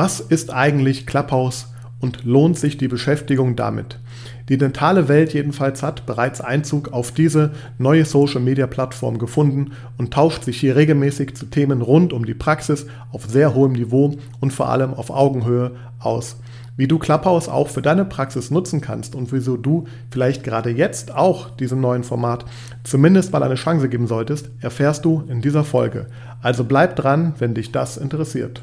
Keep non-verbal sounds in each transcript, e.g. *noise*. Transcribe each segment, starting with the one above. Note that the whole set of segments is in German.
Was ist eigentlich Clubhouse und lohnt sich die Beschäftigung damit? Die dentale Welt jedenfalls hat bereits Einzug auf diese neue Social-Media-Plattform gefunden und tauscht sich hier regelmäßig zu Themen rund um die Praxis auf sehr hohem Niveau und vor allem auf Augenhöhe aus. Wie du Clubhouse auch für deine Praxis nutzen kannst und wieso du vielleicht gerade jetzt auch diesem neuen Format zumindest mal eine Chance geben solltest, erfährst du in dieser Folge. Also bleib dran, wenn dich das interessiert.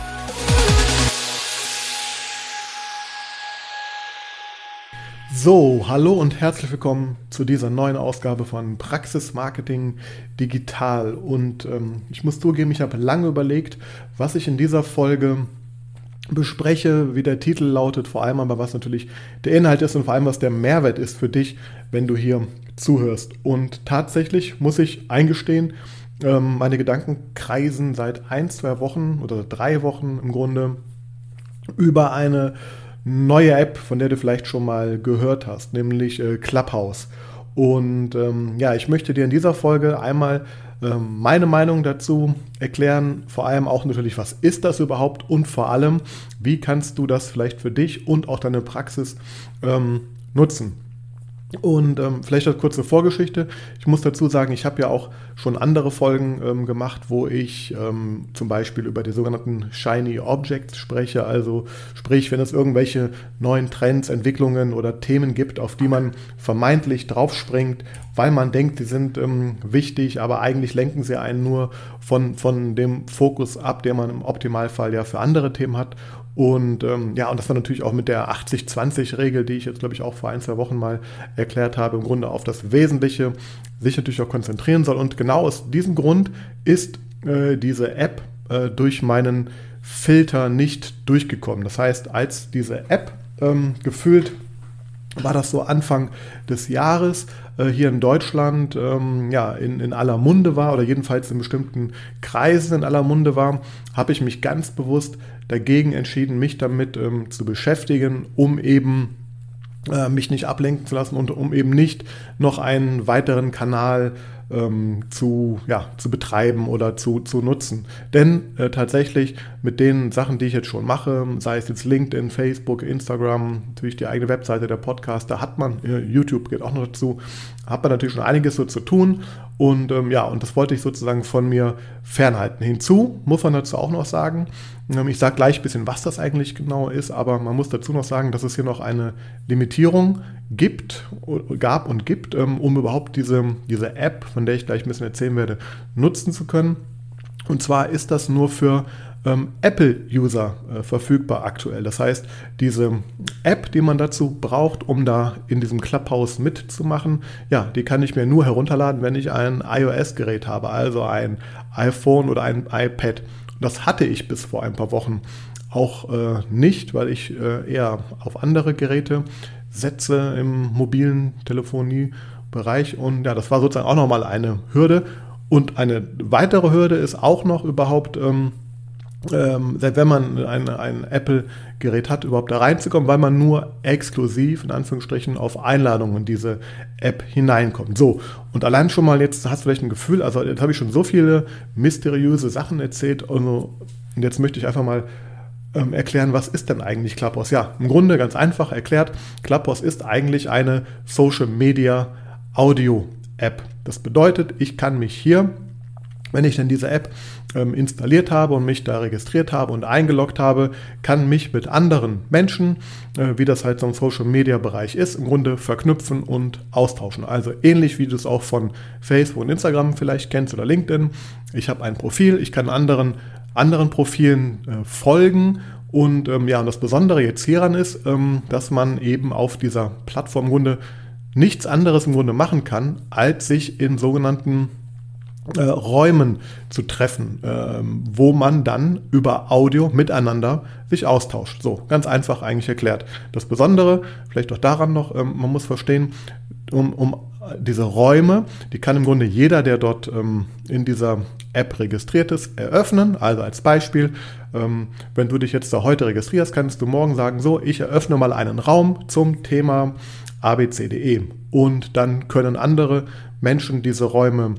So, hallo und herzlich willkommen zu dieser neuen Ausgabe von Praxis Marketing Digital. Und ähm, ich muss zugeben, ich habe lange überlegt, was ich in dieser Folge bespreche, wie der Titel lautet, vor allem aber was natürlich der Inhalt ist und vor allem was der Mehrwert ist für dich, wenn du hier zuhörst. Und tatsächlich muss ich eingestehen, ähm, meine Gedanken kreisen seit ein, zwei Wochen oder drei Wochen im Grunde über eine neue App, von der du vielleicht schon mal gehört hast, nämlich äh, Clubhouse. Und ähm, ja, ich möchte dir in dieser Folge einmal ähm, meine Meinung dazu erklären, vor allem auch natürlich, was ist das überhaupt und vor allem, wie kannst du das vielleicht für dich und auch deine Praxis ähm, nutzen. Und ähm, vielleicht als kurze Vorgeschichte. Ich muss dazu sagen, ich habe ja auch schon andere Folgen ähm, gemacht, wo ich ähm, zum Beispiel über die sogenannten Shiny Objects spreche. Also sprich, wenn es irgendwelche neuen Trends, Entwicklungen oder Themen gibt, auf die man vermeintlich draufspringt, weil man denkt, die sind ähm, wichtig, aber eigentlich lenken sie einen nur von, von dem Fokus ab, der man im Optimalfall ja für andere Themen hat. Und ähm, ja, und das war natürlich auch mit der 80-20-Regel, die ich jetzt, glaube ich, auch vor ein, zwei Wochen mal erklärt habe, im Grunde auf das Wesentliche sich natürlich auch konzentrieren soll. Und genau aus diesem Grund ist äh, diese App äh, durch meinen Filter nicht durchgekommen. Das heißt, als diese App ähm, gefühlt war das so Anfang des Jahres äh, hier in Deutschland ähm, ja, in, in aller Munde war oder jedenfalls in bestimmten Kreisen in aller Munde war, habe ich mich ganz bewusst dagegen entschieden, mich damit ähm, zu beschäftigen, um eben äh, mich nicht ablenken zu lassen und um eben nicht noch einen weiteren Kanal ähm, zu, ja, zu betreiben oder zu, zu nutzen. Denn äh, tatsächlich mit den Sachen, die ich jetzt schon mache, sei es jetzt LinkedIn, Facebook, Instagram, natürlich die eigene Webseite, der Podcast, da hat man, äh, YouTube geht auch noch dazu, hat man natürlich schon einiges so zu tun. Und ähm, ja, und das wollte ich sozusagen von mir fernhalten. Hinzu muss man dazu auch noch sagen, ähm, ich sage gleich ein bisschen, was das eigentlich genau ist, aber man muss dazu noch sagen, dass es hier noch eine Limitierung gibt, gab und gibt, ähm, um überhaupt diese, diese App, von der ich gleich ein bisschen erzählen werde, nutzen zu können. Und zwar ist das nur für ähm, Apple-User äh, verfügbar aktuell. Das heißt, diese App, die man dazu braucht, um da in diesem Clubhouse mitzumachen, ja, die kann ich mir nur herunterladen, wenn ich ein iOS-Gerät habe, also ein iPhone oder ein iPad. Das hatte ich bis vor ein paar Wochen auch äh, nicht, weil ich äh, eher auf andere Geräte setze im mobilen Telefoniebereich. Und ja, das war sozusagen auch nochmal eine Hürde. Und eine weitere Hürde ist auch noch überhaupt, ähm, ähm, wenn man ein, ein Apple-Gerät hat, überhaupt da reinzukommen, weil man nur exklusiv, in Anführungsstrichen, auf Einladungen in diese App hineinkommt. So, und allein schon mal jetzt hast du vielleicht ein Gefühl, also jetzt habe ich schon so viele mysteriöse Sachen erzählt, also, und jetzt möchte ich einfach mal ähm, erklären, was ist denn eigentlich Clubhouse? Ja, im Grunde ganz einfach erklärt, Clubhouse ist eigentlich eine Social Media Audio App. Das bedeutet, ich kann mich hier, wenn ich denn diese App ähm, installiert habe und mich da registriert habe und eingeloggt habe, kann mich mit anderen Menschen, äh, wie das halt so im Social Media Bereich ist, im Grunde verknüpfen und austauschen. Also ähnlich wie du es auch von Facebook und Instagram vielleicht kennst oder LinkedIn. Ich habe ein Profil, ich kann anderen anderen Profilen äh, folgen. Und ähm, ja, und das Besondere jetzt hieran ist, ähm, dass man eben auf dieser Plattform im Grunde nichts anderes im Grunde machen kann, als sich in sogenannten äh, Räumen zu treffen, ähm, wo man dann über Audio miteinander sich austauscht. So, ganz einfach eigentlich erklärt. Das Besondere, vielleicht auch daran noch, ähm, man muss verstehen, um, um diese Räume, die kann im Grunde jeder, der dort ähm, in dieser App registriert ist, eröffnen. Also als Beispiel, ähm, wenn du dich jetzt da heute registrierst, kannst du morgen sagen, so, ich eröffne mal einen Raum zum Thema abcde. Und dann können andere Menschen diese Räume ähm,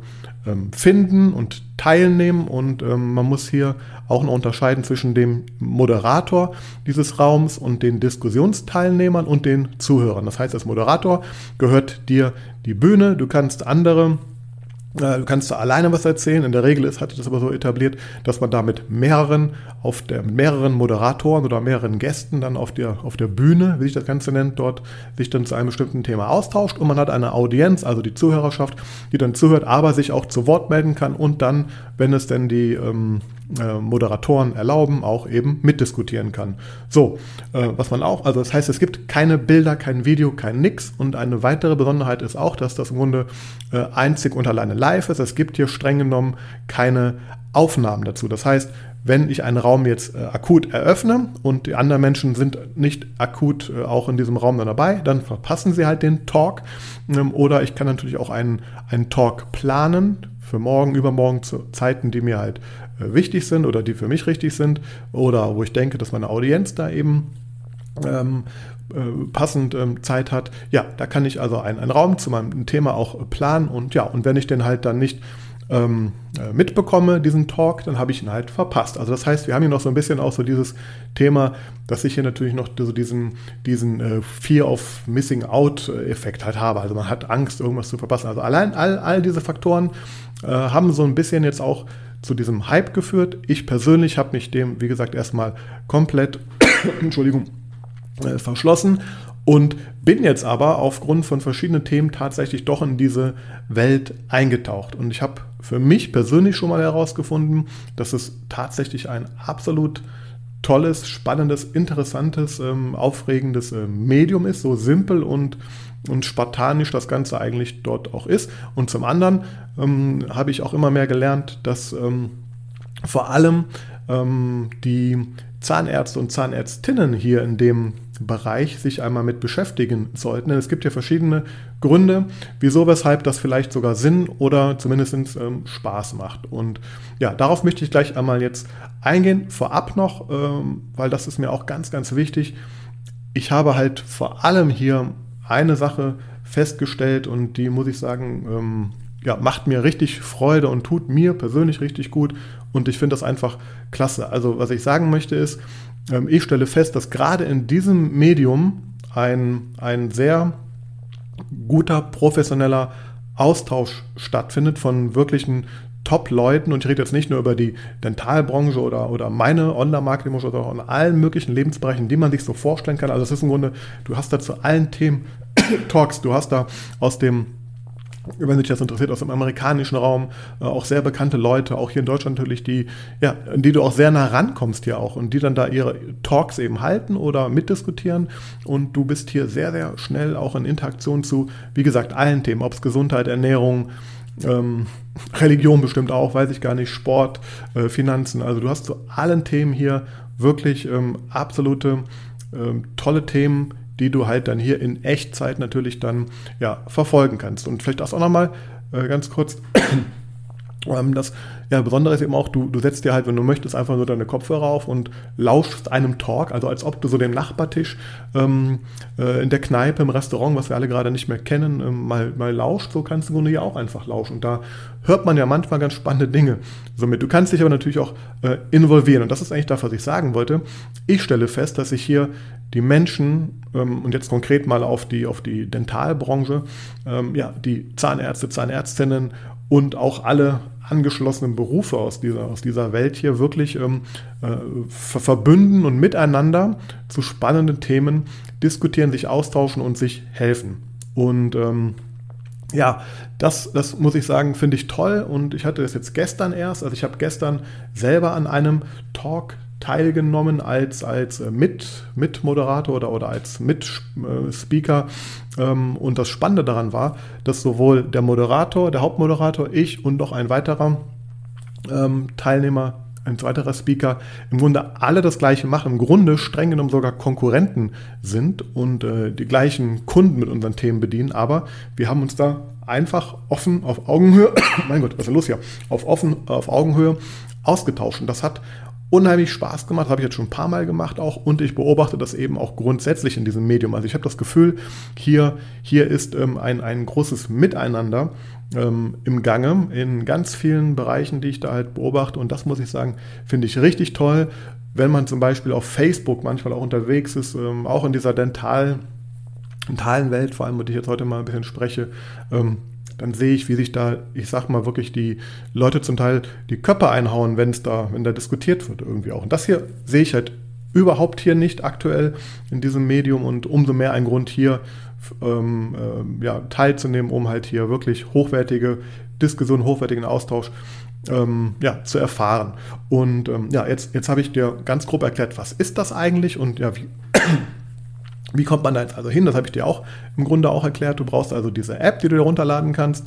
finden und teilnehmen. Und ähm, man muss hier auch noch unterscheiden zwischen dem Moderator dieses Raums und den Diskussionsteilnehmern und den Zuhörern. Das heißt, als Moderator gehört dir die Bühne, du kannst andere Du kannst da alleine was erzählen. In der Regel ist, hat das aber so etabliert, dass man da mit mehreren, auf der, mit mehreren Moderatoren oder mehreren Gästen dann auf der, auf der Bühne, wie sich das Ganze nennt, dort sich dann zu einem bestimmten Thema austauscht und man hat eine Audienz, also die Zuhörerschaft, die dann zuhört, aber sich auch zu Wort melden kann und dann, wenn es denn die ähm, äh, Moderatoren erlauben, auch eben mitdiskutieren kann. So, äh, was man auch, also das heißt, es gibt keine Bilder, kein Video, kein Nix und eine weitere Besonderheit ist auch, dass das im Grunde äh, einzig und alleine live ist. Es gibt hier streng genommen keine Aufnahmen dazu. Das heißt, wenn ich einen Raum jetzt äh, akut eröffne und die anderen Menschen sind nicht akut äh, auch in diesem Raum dann dabei, dann verpassen sie halt den Talk. Ähm, oder ich kann natürlich auch einen, einen Talk planen für morgen, übermorgen zu Zeiten, die mir halt wichtig sind oder die für mich richtig sind oder wo ich denke, dass meine Audienz da eben ähm, äh, passend ähm, Zeit hat. Ja, da kann ich also einen, einen Raum zu meinem Thema auch planen und ja, und wenn ich den halt dann nicht ähm, äh, mitbekomme, diesen Talk, dann habe ich ihn halt verpasst. Also das heißt, wir haben hier noch so ein bisschen auch so dieses Thema, dass ich hier natürlich noch so diesen, diesen äh, Fear of Missing Out-Effekt halt habe. Also man hat Angst, irgendwas zu verpassen. Also allein all, all diese Faktoren äh, haben so ein bisschen jetzt auch zu diesem Hype geführt. Ich persönlich habe mich dem, wie gesagt, erstmal komplett, *coughs* Entschuldigung, äh, verschlossen und bin jetzt aber aufgrund von verschiedenen Themen tatsächlich doch in diese Welt eingetaucht. Und ich habe für mich persönlich schon mal herausgefunden, dass es tatsächlich ein absolut tolles, spannendes, interessantes, ähm, aufregendes äh, Medium ist, so simpel und, und spartanisch das Ganze eigentlich dort auch ist. Und zum anderen ähm, habe ich auch immer mehr gelernt, dass ähm, vor allem ähm, die Zahnärzte und Zahnärztinnen hier in dem Bereich sich einmal mit beschäftigen sollten. Denn es gibt ja verschiedene Gründe, wieso, weshalb das vielleicht sogar Sinn oder zumindest ähm, Spaß macht. Und ja, darauf möchte ich gleich einmal jetzt eingehen. Vorab noch, ähm, weil das ist mir auch ganz, ganz wichtig. Ich habe halt vor allem hier eine Sache festgestellt und die muss ich sagen, ähm, ja, macht mir richtig Freude und tut mir persönlich richtig gut. Und ich finde das einfach klasse. Also, was ich sagen möchte ist, ähm, ich stelle fest, dass gerade in diesem Medium ein, ein sehr guter, professioneller Austausch stattfindet von wirklichen Top-Leuten. Und ich rede jetzt nicht nur über die Dentalbranche oder, oder meine Online-Marketing-Branche, sondern auch in allen möglichen Lebensbereichen, die man sich so vorstellen kann. Also, es ist im Grunde, du hast da zu allen Themen *coughs* Talks, du hast da aus dem wenn sich das interessiert, aus dem amerikanischen Raum, äh, auch sehr bekannte Leute, auch hier in Deutschland natürlich, die, ja, die du auch sehr nah rankommst hier auch und die dann da ihre Talks eben halten oder mitdiskutieren und du bist hier sehr, sehr schnell auch in Interaktion zu, wie gesagt, allen Themen, ob es Gesundheit, Ernährung, ähm, Religion bestimmt auch, weiß ich gar nicht, Sport, äh, Finanzen, also du hast zu allen Themen hier wirklich ähm, absolute ähm, tolle Themen, die du halt dann hier in Echtzeit natürlich dann ja, verfolgen kannst. Und vielleicht das auch nochmal äh, ganz kurz. Ähm, das ja, Besondere ist eben auch, du, du setzt dir halt, wenn du möchtest, einfach nur deine Kopfhörer auf und lauschst einem Talk, also als ob du so dem Nachbartisch ähm, äh, in der Kneipe, im Restaurant, was wir alle gerade nicht mehr kennen, ähm, mal, mal lauscht. So kannst du hier auch einfach lauschen. Und da hört man ja manchmal ganz spannende Dinge. Somit, du kannst dich aber natürlich auch äh, involvieren. Und das ist eigentlich das, was ich sagen wollte. Ich stelle fest, dass ich hier die Menschen, ähm, und jetzt konkret mal auf die, auf die Dentalbranche, ähm, ja, die Zahnärzte, Zahnärztinnen und auch alle angeschlossenen Berufe aus dieser, aus dieser Welt hier wirklich ähm, äh, verbünden und miteinander zu spannenden Themen diskutieren, sich austauschen und sich helfen. Und ähm, ja, das, das muss ich sagen, finde ich toll. Und ich hatte das jetzt gestern erst. Also ich habe gestern selber an einem Talk teilgenommen als, als äh, Mit, Mitmoderator oder, oder als Mitspeaker. Ähm, und das Spannende daran war, dass sowohl der Moderator, der Hauptmoderator, ich und noch ein weiterer ähm, Teilnehmer ein weiterer Speaker, im Grunde alle das Gleiche machen, im Grunde streng genommen sogar Konkurrenten sind und äh, die gleichen Kunden mit unseren Themen bedienen. Aber wir haben uns da einfach offen auf Augenhöhe, *coughs* mein Gott, was ist denn los hier, auf offen auf Augenhöhe ausgetauscht. Und das hat unheimlich Spaß gemacht, habe ich jetzt schon ein paar Mal gemacht auch. Und ich beobachte das eben auch grundsätzlich in diesem Medium. Also ich habe das Gefühl, hier, hier ist ähm, ein, ein großes Miteinander ähm, im Gange in ganz vielen Bereichen, die ich da halt beobachte. Und das muss ich sagen, finde ich richtig toll, wenn man zum Beispiel auf Facebook manchmal auch unterwegs ist, ähm, auch in dieser Dental- dentalen Welt, vor allem, wo ich jetzt heute mal ein bisschen spreche, ähm, dann sehe ich, wie sich da, ich sag mal wirklich, die Leute zum Teil die Köpfe einhauen, wenn es da, wenn da diskutiert wird irgendwie auch. Und das hier sehe ich halt überhaupt hier nicht aktuell in diesem Medium und umso mehr ein Grund hier ähm, äh, ja, teilzunehmen, um halt hier wirklich hochwertige Diskussion, hochwertigen Austausch ähm, ja, zu erfahren. Und ähm, ja, jetzt, jetzt habe ich dir ganz grob erklärt, was ist das eigentlich und ja, wie, wie kommt man da jetzt also hin? Das habe ich dir auch im Grunde auch erklärt. Du brauchst also diese App, die du dir runterladen kannst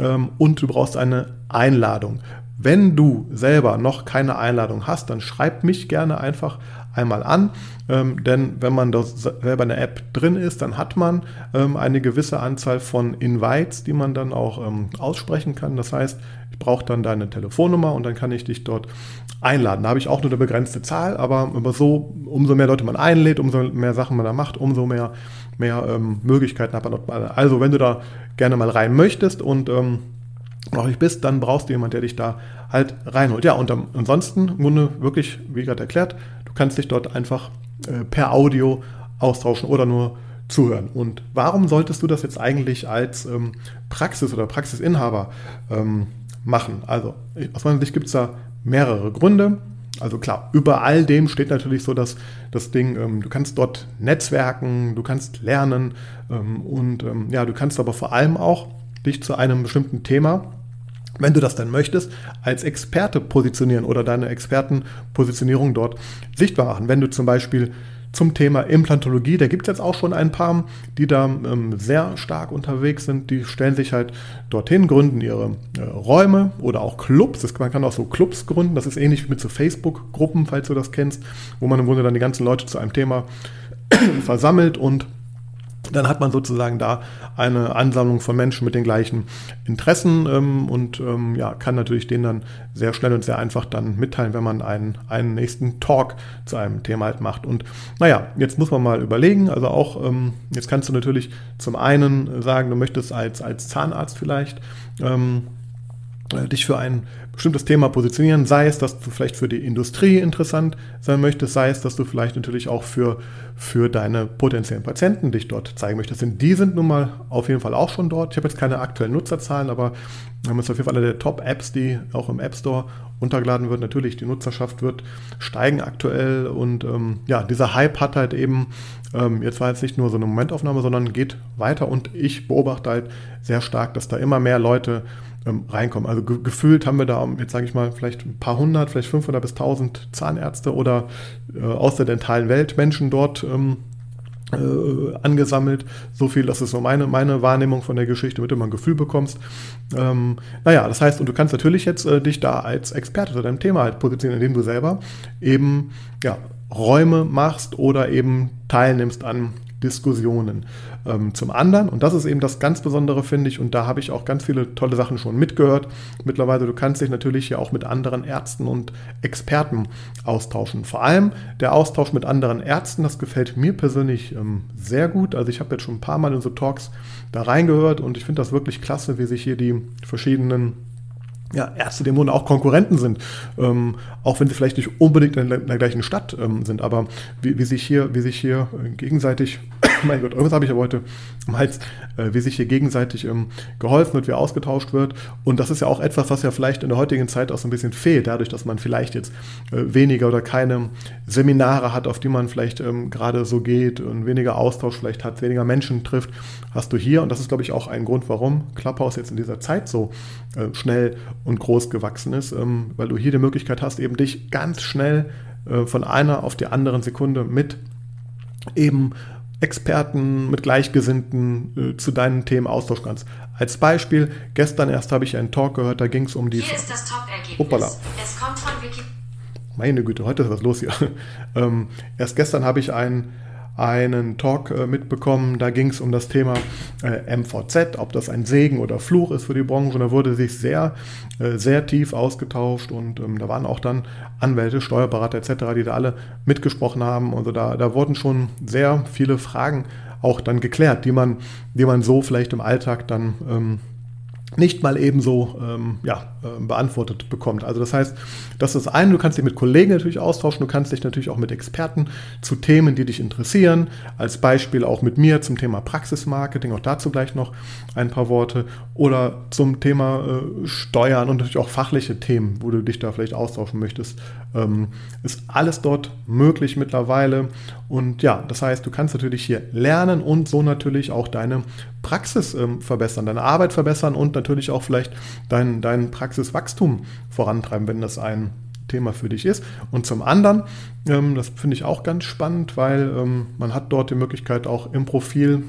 ähm, und du brauchst eine Einladung. Wenn du selber noch keine Einladung hast, dann schreib mich gerne einfach einmal an, ähm, denn wenn man da selber in der App drin ist, dann hat man ähm, eine gewisse Anzahl von Invites, die man dann auch ähm, aussprechen kann. Das heißt, ich brauche dann deine Telefonnummer und dann kann ich dich dort einladen. Da habe ich auch nur eine begrenzte Zahl, aber, aber so, umso mehr Leute man einlädt, umso mehr Sachen man da macht, umso mehr, mehr ähm, Möglichkeiten hat man dort. Also wenn du da gerne mal rein möchtest und ähm, noch nicht bist, dann brauchst du jemanden, der dich da halt reinholt. Ja, und ansonsten, im Grunde wirklich, wie gerade erklärt, du kannst dich dort einfach äh, per Audio austauschen oder nur zuhören. Und warum solltest du das jetzt eigentlich als ähm, Praxis- oder Praxisinhaber ähm, machen? Also aus meiner Sicht gibt es da mehrere Gründe. Also klar, über all dem steht natürlich so dass das Ding, ähm, du kannst dort netzwerken, du kannst lernen ähm, und ähm, ja, du kannst aber vor allem auch dich zu einem bestimmten Thema, wenn du das dann möchtest, als Experte positionieren oder deine Expertenpositionierung dort sichtbar machen. Wenn du zum Beispiel zum Thema Implantologie. Da gibt es jetzt auch schon ein paar, die da ähm, sehr stark unterwegs sind. Die stellen sich halt dorthin, gründen ihre äh, Räume oder auch Clubs. Das, man kann auch so Clubs gründen. Das ist ähnlich wie mit so Facebook-Gruppen, falls du das kennst, wo man im Grunde dann die ganzen Leute zu einem Thema *clears throat* versammelt und dann hat man sozusagen da eine Ansammlung von Menschen mit den gleichen Interessen ähm, und ähm, ja, kann natürlich denen dann sehr schnell und sehr einfach dann mitteilen, wenn man einen, einen nächsten Talk zu einem Thema halt macht. Und naja, jetzt muss man mal überlegen, also auch, ähm, jetzt kannst du natürlich zum einen sagen, du möchtest als, als Zahnarzt vielleicht ähm, äh, dich für ein bestimmtes Thema positionieren, sei es, dass du vielleicht für die Industrie interessant sein möchtest, sei es, dass du vielleicht natürlich auch für, für deine potenziellen Patienten dich dort zeigen möchtest. Denn die sind nun mal auf jeden Fall auch schon dort. Ich habe jetzt keine aktuellen Nutzerzahlen, aber wir haben jetzt auf jeden Fall eine der Top-Apps, die auch im App Store runtergeladen wird. Natürlich, die Nutzerschaft wird steigen aktuell und ähm, ja, dieser Hype hat halt eben, ähm, jetzt war jetzt nicht nur so eine Momentaufnahme, sondern geht weiter und ich beobachte halt sehr stark, dass da immer mehr Leute ähm, reinkommen. Also ge gefühlt haben wir da, jetzt sage ich mal, vielleicht ein paar hundert, vielleicht 500 bis 1000 Zahnärzte oder äh, aus der dentalen Welt Menschen dort ähm, äh, angesammelt. So viel, das ist so meine, meine Wahrnehmung von der Geschichte, damit du mal ein Gefühl bekommst. Ähm, naja, das heißt, und du kannst natürlich jetzt äh, dich da als Experte zu deinem Thema halt positionieren, indem du selber eben ja, Räume machst oder eben teilnimmst an Diskussionen. Ähm, zum anderen, und das ist eben das ganz Besondere, finde ich, und da habe ich auch ganz viele tolle Sachen schon mitgehört. Mittlerweile, du kannst dich natürlich ja auch mit anderen Ärzten und Experten austauschen. Vor allem der Austausch mit anderen Ärzten, das gefällt mir persönlich ähm, sehr gut. Also ich habe jetzt schon ein paar Mal in so Talks da reingehört und ich finde das wirklich klasse, wie sich hier die verschiedenen ja, dem Grunde auch Konkurrenten sind, ähm, auch wenn sie vielleicht nicht unbedingt in der, in der gleichen Stadt ähm, sind, aber wie, wie, sich hier, wie sich hier gegenseitig *laughs* mein Gott, irgendwas habe ich ja heute Hals, äh, wie sich hier gegenseitig ähm, geholfen wird, wie ausgetauscht wird. Und das ist ja auch etwas, was ja vielleicht in der heutigen Zeit auch so ein bisschen fehlt, dadurch, dass man vielleicht jetzt äh, weniger oder keine Seminare hat, auf die man vielleicht ähm, gerade so geht und weniger Austausch vielleicht hat, weniger Menschen trifft, hast du hier. Und das ist, glaube ich, auch ein Grund, warum Clubhouse jetzt in dieser Zeit so äh, schnell und groß gewachsen ist, ähm, weil du hier die Möglichkeit hast, eben dich ganz schnell äh, von einer auf die anderen Sekunde mit eben Experten, mit Gleichgesinnten äh, zu deinen Themen austauschen kannst. Als Beispiel, gestern erst habe ich einen Talk gehört, da ging es um die... Hier ist das Top-Ergebnis. Es kommt von Wiki... meine Güte, heute ist was los hier. *laughs* ähm, erst gestern habe ich einen einen Talk äh, mitbekommen, da ging es um das Thema äh, MVZ, ob das ein Segen oder Fluch ist für die Branche. Da wurde sich sehr, äh, sehr tief ausgetauscht und ähm, da waren auch dann Anwälte, Steuerberater etc., die da alle mitgesprochen haben. Also da, da wurden schon sehr viele Fragen auch dann geklärt, die man, die man so vielleicht im Alltag dann ähm, nicht mal ebenso ähm, ja, äh, beantwortet bekommt. Also das heißt, das ist ein, du kannst dich mit Kollegen natürlich austauschen, du kannst dich natürlich auch mit Experten zu Themen, die dich interessieren, als Beispiel auch mit mir zum Thema Praxismarketing, auch dazu gleich noch ein paar Worte, oder zum Thema äh, Steuern und natürlich auch fachliche Themen, wo du dich da vielleicht austauschen möchtest, ähm, ist alles dort möglich mittlerweile. Und ja, das heißt, du kannst natürlich hier lernen und so natürlich auch deine Praxis ähm, verbessern, deine Arbeit verbessern und natürlich auch vielleicht dein, dein Praxiswachstum vorantreiben, wenn das ein Thema für dich ist. Und zum anderen, ähm, das finde ich auch ganz spannend, weil ähm, man hat dort die Möglichkeit auch im Profil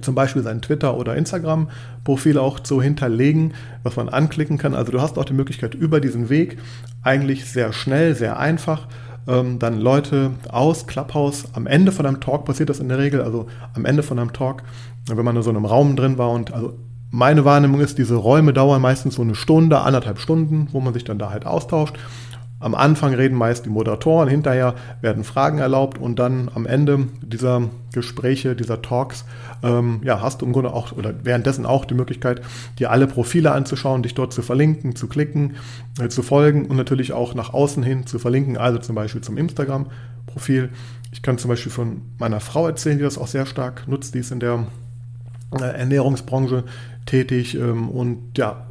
zum Beispiel sein Twitter- oder Instagram-Profil auch zu hinterlegen, was man anklicken kann. Also du hast auch die Möglichkeit über diesen Weg eigentlich sehr schnell, sehr einfach ähm, dann Leute aus Clubhouse. Am Ende von einem Talk passiert das in der Regel, also am Ende von einem Talk, wenn man in so einem Raum drin war und also meine Wahrnehmung ist, diese Räume dauern meistens so eine Stunde, anderthalb Stunden, wo man sich dann da halt austauscht. Am Anfang reden meist die Moderatoren, hinterher werden Fragen erlaubt und dann am Ende dieser Gespräche, dieser Talks, ähm, ja, hast du im Grunde auch oder währenddessen auch die Möglichkeit, dir alle Profile anzuschauen, dich dort zu verlinken, zu klicken, äh, zu folgen und natürlich auch nach außen hin zu verlinken, also zum Beispiel zum Instagram-Profil. Ich kann zum Beispiel von meiner Frau erzählen, die das auch sehr stark nutzt, die ist in der äh, Ernährungsbranche tätig ähm, und ja,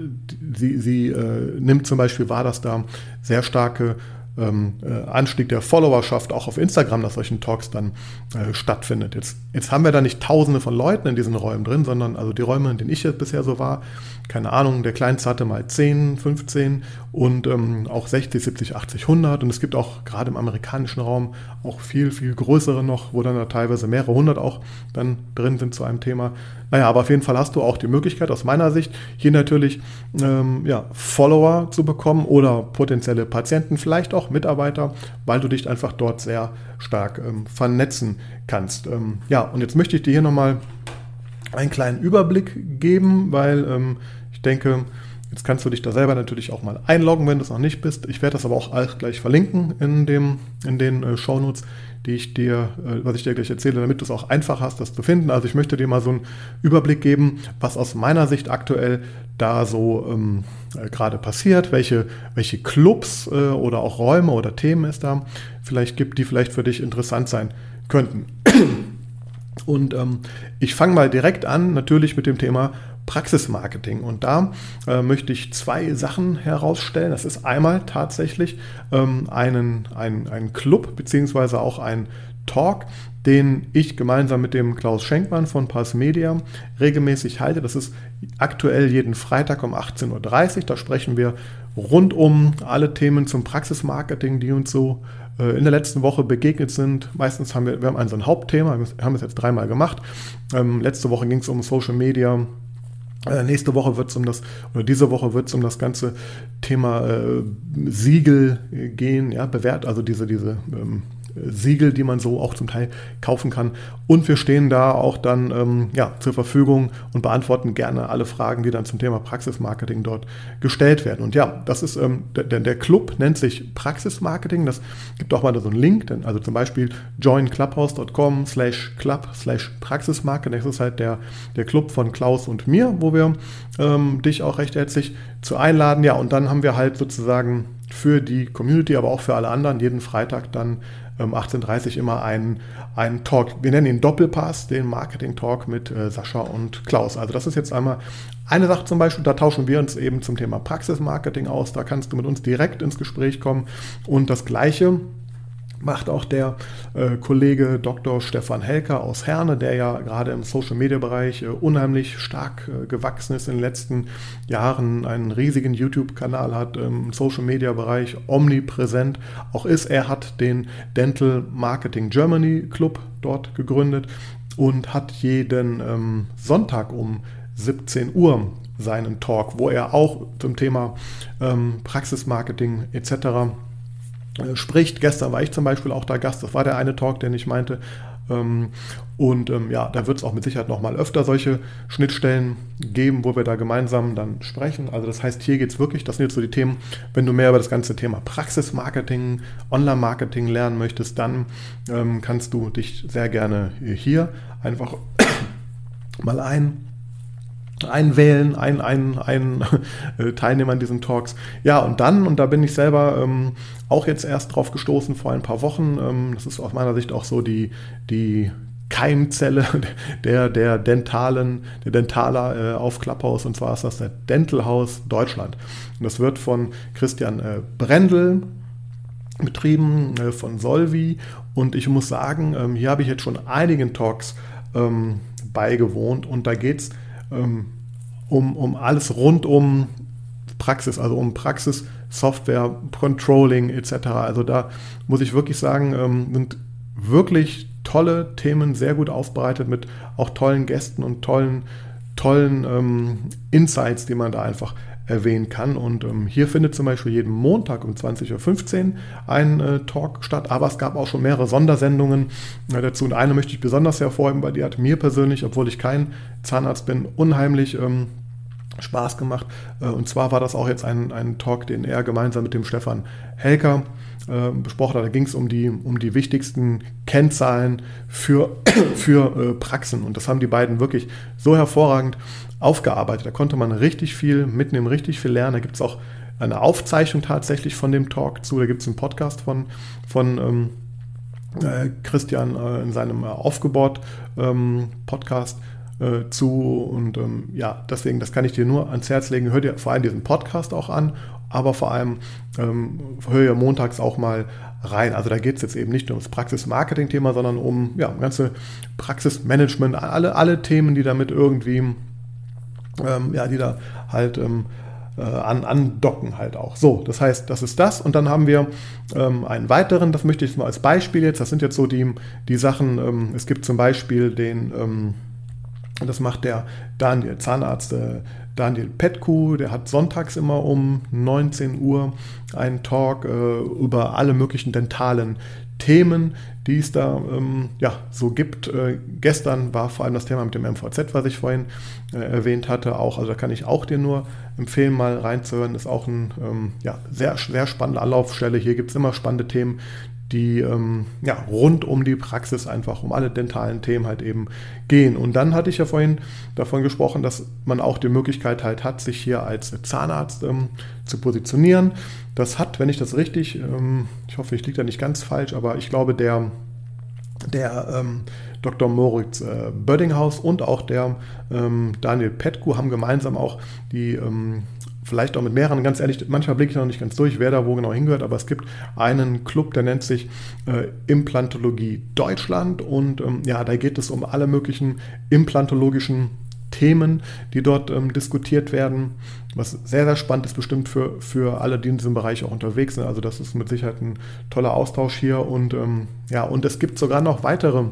sie, sie äh, nimmt zum Beispiel wahr, dass da sehr starke ähm, äh, Anstieg der Followerschaft auch auf Instagram nach solchen Talks dann äh, stattfindet. Jetzt, jetzt haben wir da nicht tausende von Leuten in diesen Räumen drin, sondern also die Räume, in denen ich jetzt bisher so war, keine Ahnung, der Kleinste hatte mal 10, 15 und ähm, auch 60, 70, 80, 100 und es gibt auch gerade im amerikanischen Raum auch viel, viel größere noch, wo dann da teilweise mehrere hundert auch dann drin sind zu einem Thema. Naja, aber auf jeden Fall hast du auch die Möglichkeit aus meiner Sicht hier natürlich ähm, ja, Follower zu bekommen oder potenzielle Patienten, vielleicht auch Mitarbeiter, weil du dich einfach dort sehr stark ähm, vernetzen kannst. Ähm, ja, und jetzt möchte ich dir hier nochmal einen kleinen Überblick geben, weil ähm, ich denke, jetzt kannst du dich da selber natürlich auch mal einloggen, wenn du es noch nicht bist. Ich werde das aber auch gleich verlinken in, dem, in den äh, Shownotes, die ich dir, äh, was ich dir gleich erzähle, damit du es auch einfach hast, das zu finden. Also ich möchte dir mal so einen Überblick geben, was aus meiner Sicht aktuell da so ähm, äh, gerade passiert, welche, welche Clubs äh, oder auch Räume oder Themen es da vielleicht gibt, die vielleicht für dich interessant sein könnten. *clears throat* Und ähm, ich fange mal direkt an, natürlich mit dem Thema Praxismarketing. Und da äh, möchte ich zwei Sachen herausstellen. Das ist einmal tatsächlich ähm, einen, ein, ein Club beziehungsweise auch ein Talk, den ich gemeinsam mit dem Klaus Schenkmann von Pass Media regelmäßig halte. Das ist aktuell jeden Freitag um 18.30 Uhr. Da sprechen wir rund um alle Themen zum Praxismarketing, die uns so äh, in der letzten Woche begegnet sind. Meistens haben wir, wir haben ein so ein Hauptthema, wir haben es jetzt dreimal gemacht. Ähm, letzte Woche ging es um Social Media, äh, nächste Woche wird es um das, oder diese Woche wird es um das ganze Thema äh, Siegel gehen, ja, bewährt, also diese, diese ähm, Siegel, die man so auch zum Teil kaufen kann. Und wir stehen da auch dann ähm, ja, zur Verfügung und beantworten gerne alle Fragen, die dann zum Thema Praxismarketing dort gestellt werden. Und ja, das ist ähm, der, der Club nennt sich Praxismarketing. Das gibt auch mal so einen Link, denn, also zum Beispiel joinclubhouse.com slash club slash Praxismarketing. Das ist halt der, der Club von Klaus und mir, wo wir ähm, dich auch recht herzlich zu einladen. Ja, und dann haben wir halt sozusagen für die Community, aber auch für alle anderen jeden Freitag dann 18.30 Uhr immer einen, einen Talk. Wir nennen ihn Doppelpass, den Marketing-Talk mit äh, Sascha und Klaus. Also das ist jetzt einmal eine Sache zum Beispiel, da tauschen wir uns eben zum Thema Praxismarketing aus. Da kannst du mit uns direkt ins Gespräch kommen. Und das Gleiche macht auch der äh, Kollege Dr. Stefan Helker aus Herne, der ja gerade im Social-Media-Bereich äh, unheimlich stark äh, gewachsen ist in den letzten Jahren, einen riesigen YouTube-Kanal hat, im Social-Media-Bereich omnipräsent auch ist. Er hat den Dental Marketing Germany Club dort gegründet und hat jeden ähm, Sonntag um 17 Uhr seinen Talk, wo er auch zum Thema ähm, Praxismarketing etc äh, spricht. Gestern war ich zum Beispiel auch da Gast, das war der eine Talk, den ich meinte. Ähm, und ähm, ja, da wird es auch mit Sicherheit nochmal öfter solche Schnittstellen geben, wo wir da gemeinsam dann sprechen. Also das heißt, hier geht es wirklich, das sind jetzt so die Themen, wenn du mehr über das ganze Thema Praxismarketing, Online-Marketing lernen möchtest, dann ähm, kannst du dich sehr gerne hier einfach *coughs* mal ein einwählen, ein, ein, ein äh, Teilnehmer an diesen Talks. Ja, und dann, und da bin ich selber ähm, auch jetzt erst drauf gestoßen vor ein paar Wochen, ähm, das ist aus meiner Sicht auch so die, die Keimzelle *laughs* der, der dentalen, der Dentaler äh, auf Clubhouse, und zwar ist das der Dental House Deutschland. Und das wird von Christian äh, Brendel betrieben, äh, von Solvi. Und ich muss sagen, ähm, hier habe ich jetzt schon einigen Talks ähm, beigewohnt und da geht es um, um alles rund um Praxis, also um Praxis, Software, Controlling etc. Also da muss ich wirklich sagen, ähm, sind wirklich tolle Themen, sehr gut aufbereitet mit auch tollen Gästen und tollen, tollen ähm, Insights, die man da einfach erwähnen kann. Und ähm, hier findet zum Beispiel jeden Montag um 20.15 Uhr ein äh, Talk statt, aber es gab auch schon mehrere Sondersendungen äh, dazu. Und eine möchte ich besonders hervorheben, weil die hat mir persönlich, obwohl ich kein Zahnarzt bin, unheimlich ähm, Spaß gemacht. Äh, und zwar war das auch jetzt ein, ein Talk, den er gemeinsam mit dem Stefan Helker äh, besprochen hat. Da ging es um die, um die wichtigsten Kennzahlen für, *clears throat* für äh, Praxen. Und das haben die beiden wirklich so hervorragend aufgearbeitet. Da konnte man richtig viel mitnehmen, richtig viel lernen. Da gibt es auch eine Aufzeichnung tatsächlich von dem Talk zu. Da gibt es einen Podcast von, von ähm, äh, Christian äh, in seinem äh, Aufgebaut-Podcast ähm, äh, zu. Und ähm, ja, deswegen, das kann ich dir nur ans Herz legen. Hör dir vor allem diesen Podcast auch an, aber vor allem ähm, hör ja montags auch mal rein. Also da geht es jetzt eben nicht nur ums Praxis-Marketing-Thema, sondern um ja, ganze Praxismanagement, alle, alle Themen, die damit irgendwie ähm, ja, die da halt ähm, äh, an, andocken halt auch. So, das heißt, das ist das. Und dann haben wir ähm, einen weiteren, das möchte ich mal als Beispiel jetzt, das sind jetzt so die, die Sachen, ähm, es gibt zum Beispiel den, ähm, das macht der Daniel, Zahnarzt äh, Daniel Petku, der hat sonntags immer um 19 Uhr einen Talk äh, über alle möglichen dentalen Themen, die es da ähm, ja, so gibt. Äh, gestern war vor allem das Thema mit dem MVZ, was ich vorhin äh, erwähnt hatte, auch. Also da kann ich auch dir nur empfehlen, mal reinzuhören. Ist auch eine ähm, ja, sehr, sehr spannende Anlaufstelle. Hier gibt es immer spannende Themen, die ähm, ja, rund um die Praxis einfach, um alle dentalen Themen halt eben gehen. Und dann hatte ich ja vorhin davon gesprochen, dass man auch die Möglichkeit halt hat, sich hier als Zahnarzt ähm, zu positionieren. Das hat, wenn ich das richtig, ähm, ich hoffe, ich liege da nicht ganz falsch, aber ich glaube, der, der ähm, Dr. Moritz äh, Bördinghaus und auch der ähm, Daniel Petku haben gemeinsam auch die ähm, vielleicht auch mit mehreren, ganz ehrlich, manchmal blicke ich noch nicht ganz durch, wer da wo genau hingehört, aber es gibt einen Club, der nennt sich äh, Implantologie Deutschland und ähm, ja, da geht es um alle möglichen implantologischen Themen, die dort ähm, diskutiert werden, was sehr, sehr spannend ist, bestimmt für, für alle, die in diesem Bereich auch unterwegs sind. Also das ist mit Sicherheit ein toller Austausch hier und ähm, ja, und es gibt sogar noch weitere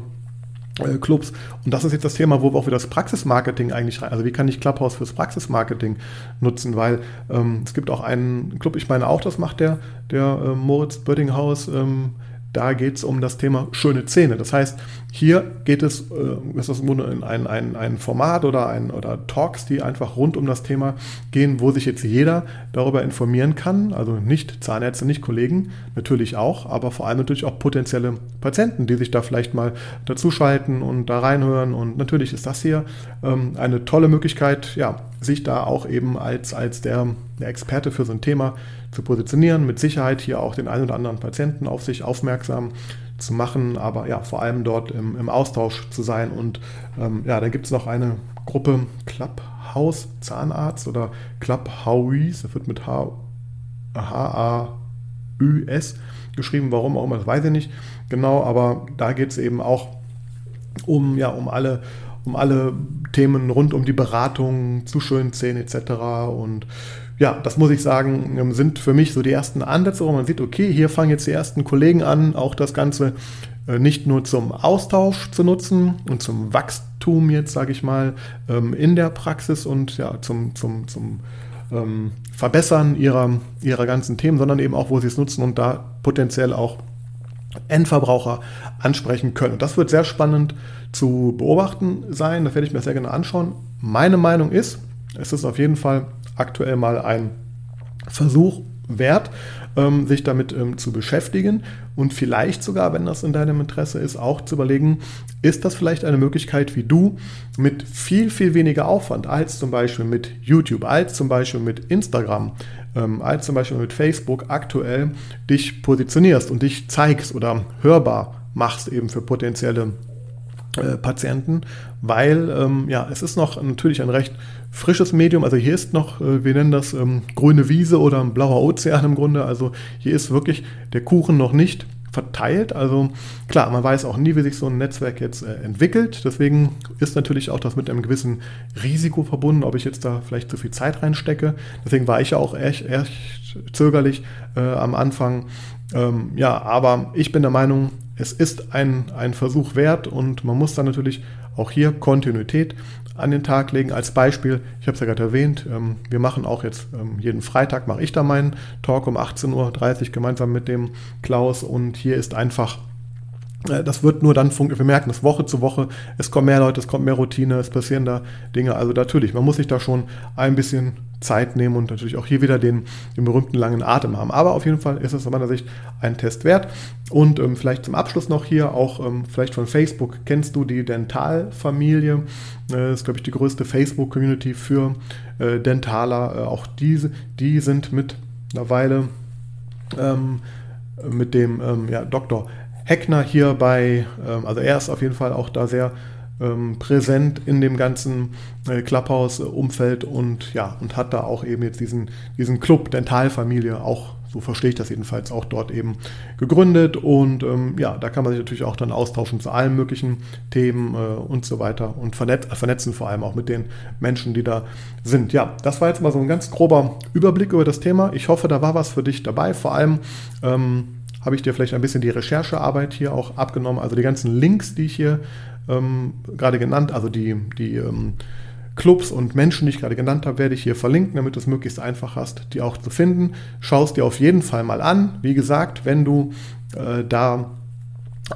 Clubs. Und das ist jetzt das Thema, wo wir auch wieder das Praxismarketing eigentlich rein, also wie kann ich Clubhouse fürs Praxismarketing nutzen, weil ähm, es gibt auch einen Club, ich meine auch, das macht der, der äh, Moritz Böddinghaus, ähm, da geht es um das Thema schöne Zähne. Das heißt, hier geht es, äh, ist das ein, ein, ein Format oder, ein, oder Talks, die einfach rund um das Thema gehen, wo sich jetzt jeder darüber informieren kann. Also nicht Zahnärzte, nicht Kollegen, natürlich auch, aber vor allem natürlich auch potenzielle Patienten, die sich da vielleicht mal dazuschalten und da reinhören. Und natürlich ist das hier ähm, eine tolle Möglichkeit, ja, sich da auch eben als, als der, der Experte für so ein Thema zu positionieren, mit Sicherheit hier auch den einen oder anderen Patienten auf sich aufmerksam zu machen, aber ja, vor allem dort im, im Austausch zu sein. Und ähm, ja, da gibt es noch eine Gruppe Clubhouse Zahnarzt oder Clubhouse, das wird mit H-A-Ü-S geschrieben, warum auch immer, das weiß ich nicht genau, aber da geht es eben auch um, ja, um alle um alle Themen rund um die Beratung zu schönen Zähnen etc. Und ja, das muss ich sagen, ähm, sind für mich so die ersten Ansätze, wo man sieht, okay, hier fangen jetzt die ersten Kollegen an, auch das Ganze äh, nicht nur zum Austausch zu nutzen und zum Wachstum jetzt, sage ich mal, ähm, in der Praxis und ja, zum, zum, zum ähm, Verbessern ihrer, ihrer ganzen Themen, sondern eben auch, wo sie es nutzen und da potenziell auch Endverbraucher ansprechen können. Und das wird sehr spannend zu beobachten sein. Das werde ich mir sehr gerne anschauen. Meine Meinung ist, es ist auf jeden Fall aktuell mal ein Versuch wert, ähm, sich damit ähm, zu beschäftigen und vielleicht sogar, wenn das in deinem Interesse ist, auch zu überlegen, ist das vielleicht eine Möglichkeit, wie du mit viel, viel weniger Aufwand als zum Beispiel mit YouTube, als zum Beispiel mit Instagram, ähm, als zum Beispiel mit Facebook aktuell dich positionierst und dich zeigst oder hörbar machst eben für potenzielle äh, Patienten, weil ähm, ja, es ist noch natürlich ein recht frisches Medium. Also hier ist noch, äh, wir nennen das ähm, grüne Wiese oder ein blauer Ozean im Grunde. Also hier ist wirklich der Kuchen noch nicht verteilt. Also klar, man weiß auch nie, wie sich so ein Netzwerk jetzt äh, entwickelt. Deswegen ist natürlich auch das mit einem gewissen Risiko verbunden, ob ich jetzt da vielleicht zu viel Zeit reinstecke. Deswegen war ich ja auch echt, echt zögerlich äh, am Anfang. Ähm, ja, aber ich bin der Meinung, es ist ein, ein Versuch wert und man muss dann natürlich auch hier Kontinuität an den Tag legen. Als Beispiel, ich habe es ja gerade erwähnt, ähm, wir machen auch jetzt ähm, jeden Freitag, mache ich da meinen Talk um 18.30 Uhr gemeinsam mit dem Klaus und hier ist einfach das wird nur dann funktionieren. Wir merken das Woche zu Woche. Es kommen mehr Leute, es kommt mehr Routine, es passieren da Dinge. Also natürlich, man muss sich da schon ein bisschen Zeit nehmen und natürlich auch hier wieder den, den berühmten langen Atem haben. Aber auf jeden Fall ist es aus meiner Sicht ein Test wert. Und ähm, vielleicht zum Abschluss noch hier auch ähm, vielleicht von Facebook. Kennst du die Dentalfamilie? Äh, das ist, glaube ich, die größte Facebook-Community für äh, Dentaler. Äh, auch diese, die sind mittlerweile ähm, mit dem ähm, ja, Dr. Heckner hier bei, ähm, also er ist auf jeden Fall auch da sehr ähm, präsent in dem ganzen äh, Clubhouse-Umfeld und ja, und hat da auch eben jetzt diesen, diesen Club Dentalfamilie auch so verstehe ich das jedenfalls auch dort eben gegründet. Und ähm, ja, da kann man sich natürlich auch dann austauschen zu allen möglichen Themen äh, und so weiter und vernetz vernetzen vor allem auch mit den Menschen, die da sind. Ja, das war jetzt mal so ein ganz grober Überblick über das Thema. Ich hoffe, da war was für dich dabei. Vor allem ähm, habe ich dir vielleicht ein bisschen die Recherchearbeit hier auch abgenommen. Also die ganzen Links, die ich hier ähm, gerade genannt, also die, die ähm, Clubs und Menschen, die ich gerade genannt habe, werde ich hier verlinken, damit du es möglichst einfach hast, die auch zu finden. Schau es dir auf jeden Fall mal an. Wie gesagt, wenn du äh, da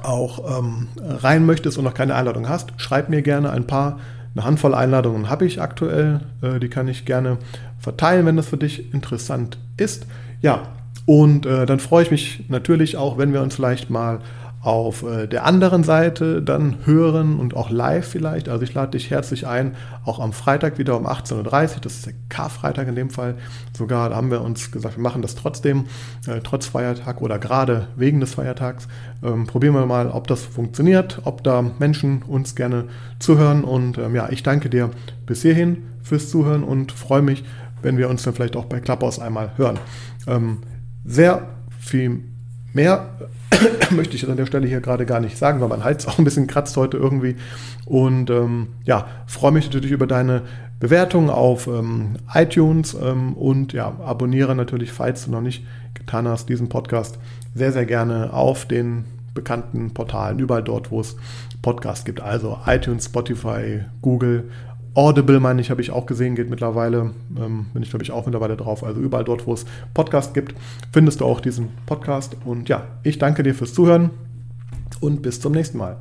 auch ähm, rein möchtest und noch keine Einladung hast, schreib mir gerne ein paar. Eine Handvoll Einladungen habe ich aktuell. Äh, die kann ich gerne verteilen, wenn das für dich interessant ist. Ja, und äh, dann freue ich mich natürlich auch, wenn wir uns vielleicht mal auf äh, der anderen Seite dann hören und auch live vielleicht. Also ich lade dich herzlich ein, auch am Freitag wieder um 18.30 Uhr, das ist der Karfreitag in dem Fall sogar, da haben wir uns gesagt, wir machen das trotzdem, äh, trotz Feiertag oder gerade wegen des Feiertags. Ähm, probieren wir mal, ob das funktioniert, ob da Menschen uns gerne zuhören und ähm, ja, ich danke dir bis hierhin fürs Zuhören und freue mich, wenn wir uns dann vielleicht auch bei Clubhouse einmal hören. Ähm, sehr viel mehr *clears throat* möchte ich an der Stelle hier gerade gar nicht sagen, weil mein Hals auch ein bisschen kratzt heute irgendwie. Und ähm, ja, freue mich natürlich über deine Bewertung auf ähm, iTunes ähm, und ja, abonniere natürlich, falls du noch nicht getan hast, diesen Podcast sehr, sehr gerne auf den bekannten Portalen, überall dort, wo es Podcasts gibt. Also iTunes, Spotify, Google, Audible, meine ich, habe ich auch gesehen, geht mittlerweile, ähm, bin ich glaube ich auch mittlerweile drauf. Also überall dort, wo es Podcast gibt, findest du auch diesen Podcast. Und ja, ich danke dir fürs Zuhören und bis zum nächsten Mal.